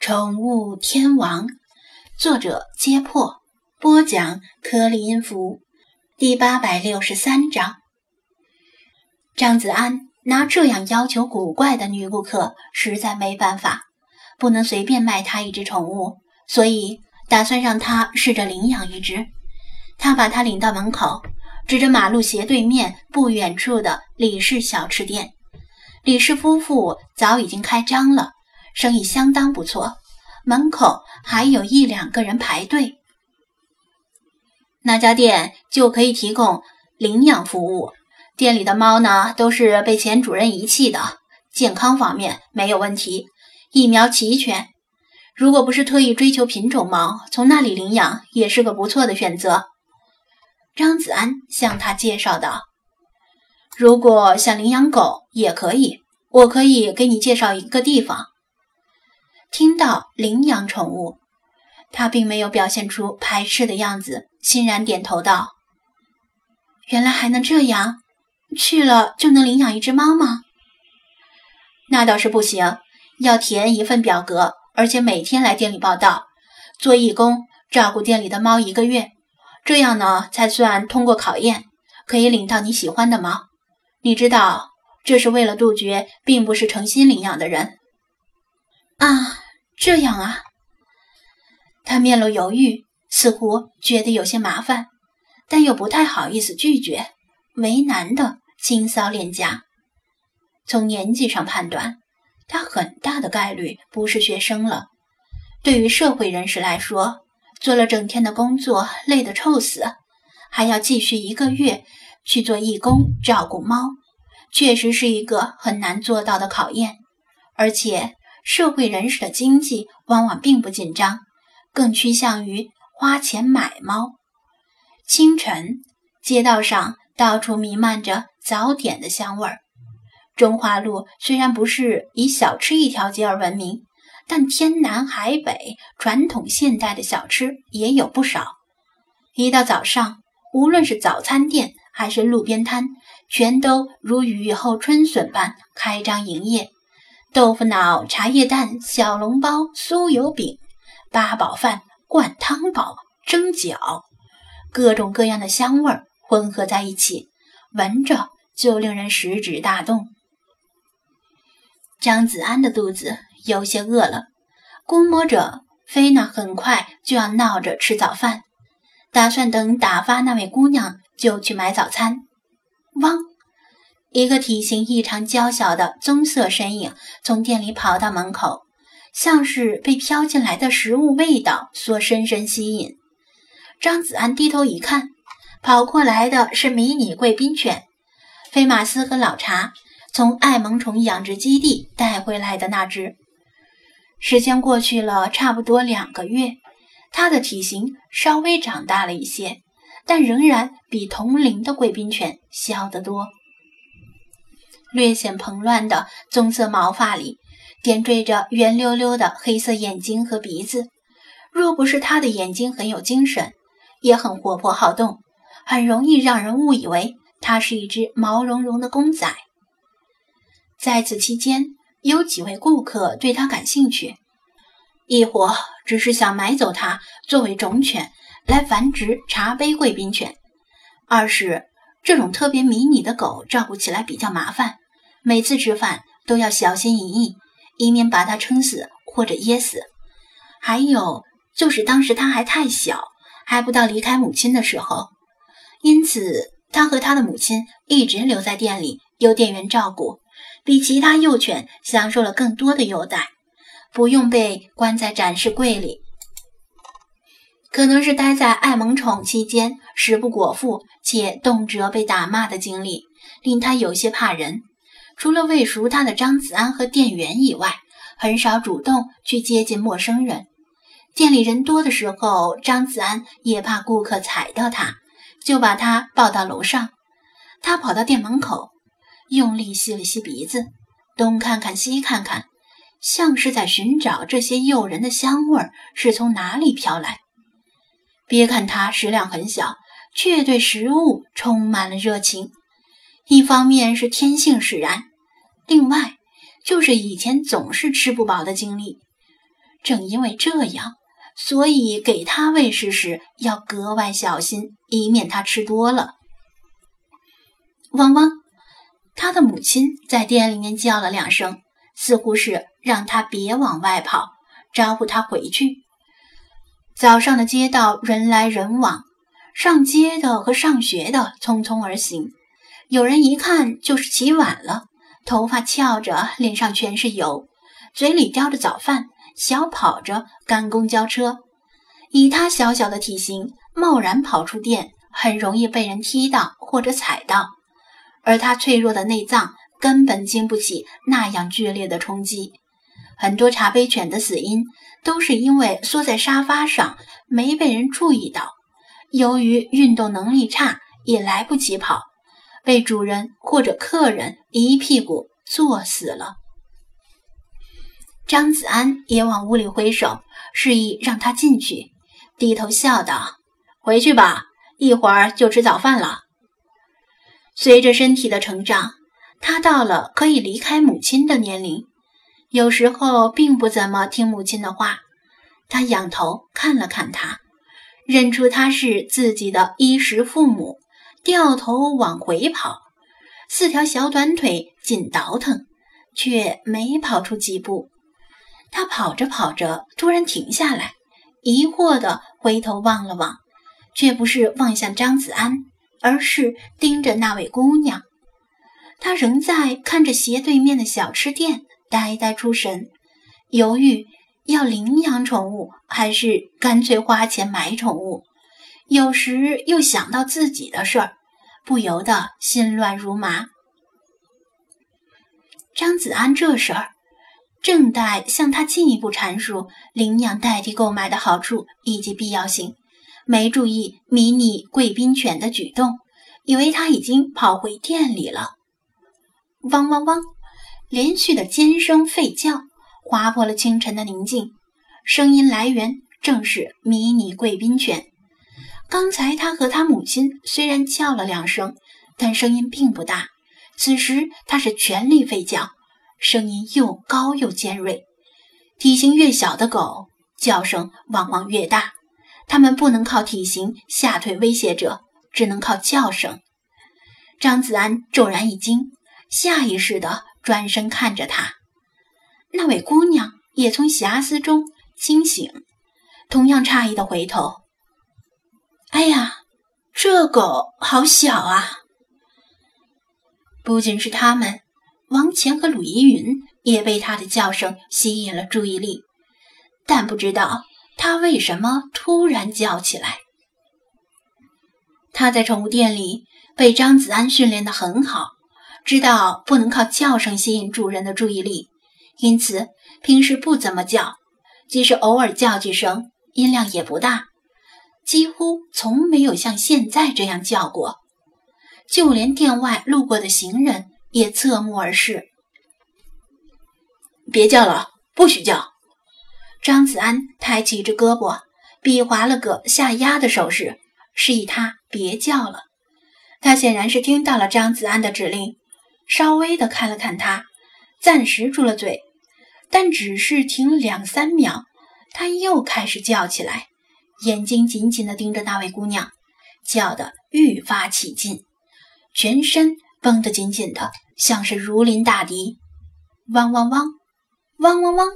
宠物天王，作者：揭破，播讲：颗粒音符，第八百六十三章。张子安拿这样要求古怪的女顾客，实在没办法，不能随便卖她一只宠物，所以打算让她试着领养一只。他把她领到门口，指着马路斜对面不远处的李氏小吃店。李氏夫妇早已经开张了。生意相当不错，门口还有一两个人排队。那家店就可以提供领养服务。店里的猫呢，都是被前主人遗弃的，健康方面没有问题，疫苗齐全。如果不是特意追求品种猫，从那里领养也是个不错的选择。张子安向他介绍道：“如果想领养狗也可以，我可以给你介绍一个地方。”听到领养宠物，他并没有表现出排斥的样子，欣然点头道：“原来还能这样，去了就能领养一只猫吗？”那倒是不行，要填一份表格，而且每天来店里报道，做义工，照顾店里的猫一个月，这样呢才算通过考验，可以领到你喜欢的猫。你知道，这是为了杜绝并不是诚心领养的人。啊，这样啊。他面露犹豫，似乎觉得有些麻烦，但又不太好意思拒绝，为难的轻搔脸颊。从年纪上判断，他很大的概率不是学生了。对于社会人士来说，做了整天的工作，累得臭死，还要继续一个月去做义工照顾猫，确实是一个很难做到的考验，而且。社会人士的经济往往并不紧张，更趋向于花钱买猫。清晨，街道上到处弥漫着早点的香味儿。中华路虽然不是以小吃一条街而闻名，但天南海北传统现代的小吃也有不少。一到早上，无论是早餐店还是路边摊，全都如雨后春笋般开张营业。豆腐脑、茶叶蛋、小笼包、酥油饼、八宝饭、灌汤包、蒸饺，各种各样的香味儿混合在一起，闻着就令人食指大动。张子安的肚子有些饿了，估摸着菲娜很快就要闹着吃早饭，打算等打发那位姑娘就去买早餐。汪。一个体型异常娇小的棕色身影从店里跑到门口，像是被飘进来的食物味道所深深吸引。张子安低头一看，跑过来的是迷你贵宾犬菲马斯和老查从爱萌宠养殖基地带回来的那只。时间过去了差不多两个月，它的体型稍微长大了一些，但仍然比同龄的贵宾犬小得多。略显蓬乱的棕色毛发里，点缀着圆溜溜的黑色眼睛和鼻子。若不是他的眼睛很有精神，也很活泼好动，很容易让人误以为它是一只毛茸茸的公仔。在此期间，有几位顾客对它感兴趣，一伙只是想买走它作为种犬来繁殖茶杯贵宾犬；二是这种特别迷你的狗照顾起来比较麻烦。每次吃饭都要小心翼翼，以免把它撑死或者噎死。还有就是当时它还太小，还不到离开母亲的时候，因此他和他的母亲一直留在店里，由店员照顾，比其他幼犬享受了更多的优待，不用被关在展示柜里。可能是待在爱萌宠期间食不果腹，且动辄被打骂的经历，令他有些怕人。除了未熟他的张子安和店员以外，很少主动去接近陌生人。店里人多的时候，张子安也怕顾客踩到他，就把他抱到楼上。他跑到店门口，用力吸了吸鼻子，东看看西看看，像是在寻找这些诱人的香味是从哪里飘来。别看他食量很小，却对食物充满了热情。一方面是天性使然。另外，就是以前总是吃不饱的经历，正因为这样，所以给他喂食时要格外小心，以免他吃多了。汪汪！他的母亲在店里面叫了两声，似乎是让他别往外跑，招呼他回去。早上的街道人来人往，上街的和上学的匆匆而行，有人一看就是起晚了，头发翘着，脸上全是油，嘴里叼着早饭。小跑着赶公交车，以他小小的体型，贸然跑出店，很容易被人踢到或者踩到。而他脆弱的内脏根本经不起那样剧烈的冲击。很多茶杯犬的死因都是因为缩在沙发上没被人注意到，由于运动能力差，也来不及跑，被主人或者客人一屁股坐死了。张子安也往屋里挥手，示意让他进去，低头笑道：“回去吧，一会儿就吃早饭了。”随着身体的成长，他到了可以离开母亲的年龄，有时候并不怎么听母亲的话。他仰头看了看他，认出他是自己的衣食父母，掉头往回跑，四条小短腿紧倒腾，却没跑出几步。他跑着跑着，突然停下来，疑惑地回头望了望，却不是望向张子安，而是盯着那位姑娘。他仍在看着斜对面的小吃店，呆呆出神，犹豫要领养宠物还是干脆花钱买宠物。有时又想到自己的事儿，不由得心乱如麻。张子安这事儿。正待向他进一步阐述领养代替购买的好处以及必要性，没注意迷你贵宾犬的举动，以为他已经跑回店里了。汪汪汪！连续的尖声吠叫划破了清晨的宁静，声音来源正是迷你贵宾犬。刚才他和他母亲虽然叫了两声，但声音并不大，此时他是全力吠叫。声音又高又尖锐，体型越小的狗叫声往往越大。它们不能靠体型吓退威胁者，只能靠叫声。张子安骤然一惊，下意识地转身看着他。那位姑娘也从遐思中惊醒，同样诧异的回头。哎呀，这狗好小啊！不仅是他们。王乾和鲁依云也被他的叫声吸引了注意力，但不知道他为什么突然叫起来。他在宠物店里被张子安训练得很好，知道不能靠叫声吸引主人的注意力，因此平时不怎么叫，即使偶尔叫几声，音量也不大，几乎从没有像现在这样叫过，就连店外路过的行人。也侧目而视。别叫了，不许叫！张子安抬起一只胳膊，比划了个下压的手势，示意他别叫了。他显然是听到了张子安的指令，稍微的看了看他，暂时住了嘴，但只是停两三秒，他又开始叫起来，眼睛紧紧的盯着那位姑娘，叫的愈发起劲，全身。绷得紧紧的，像是如临大敌。汪汪汪，汪汪汪。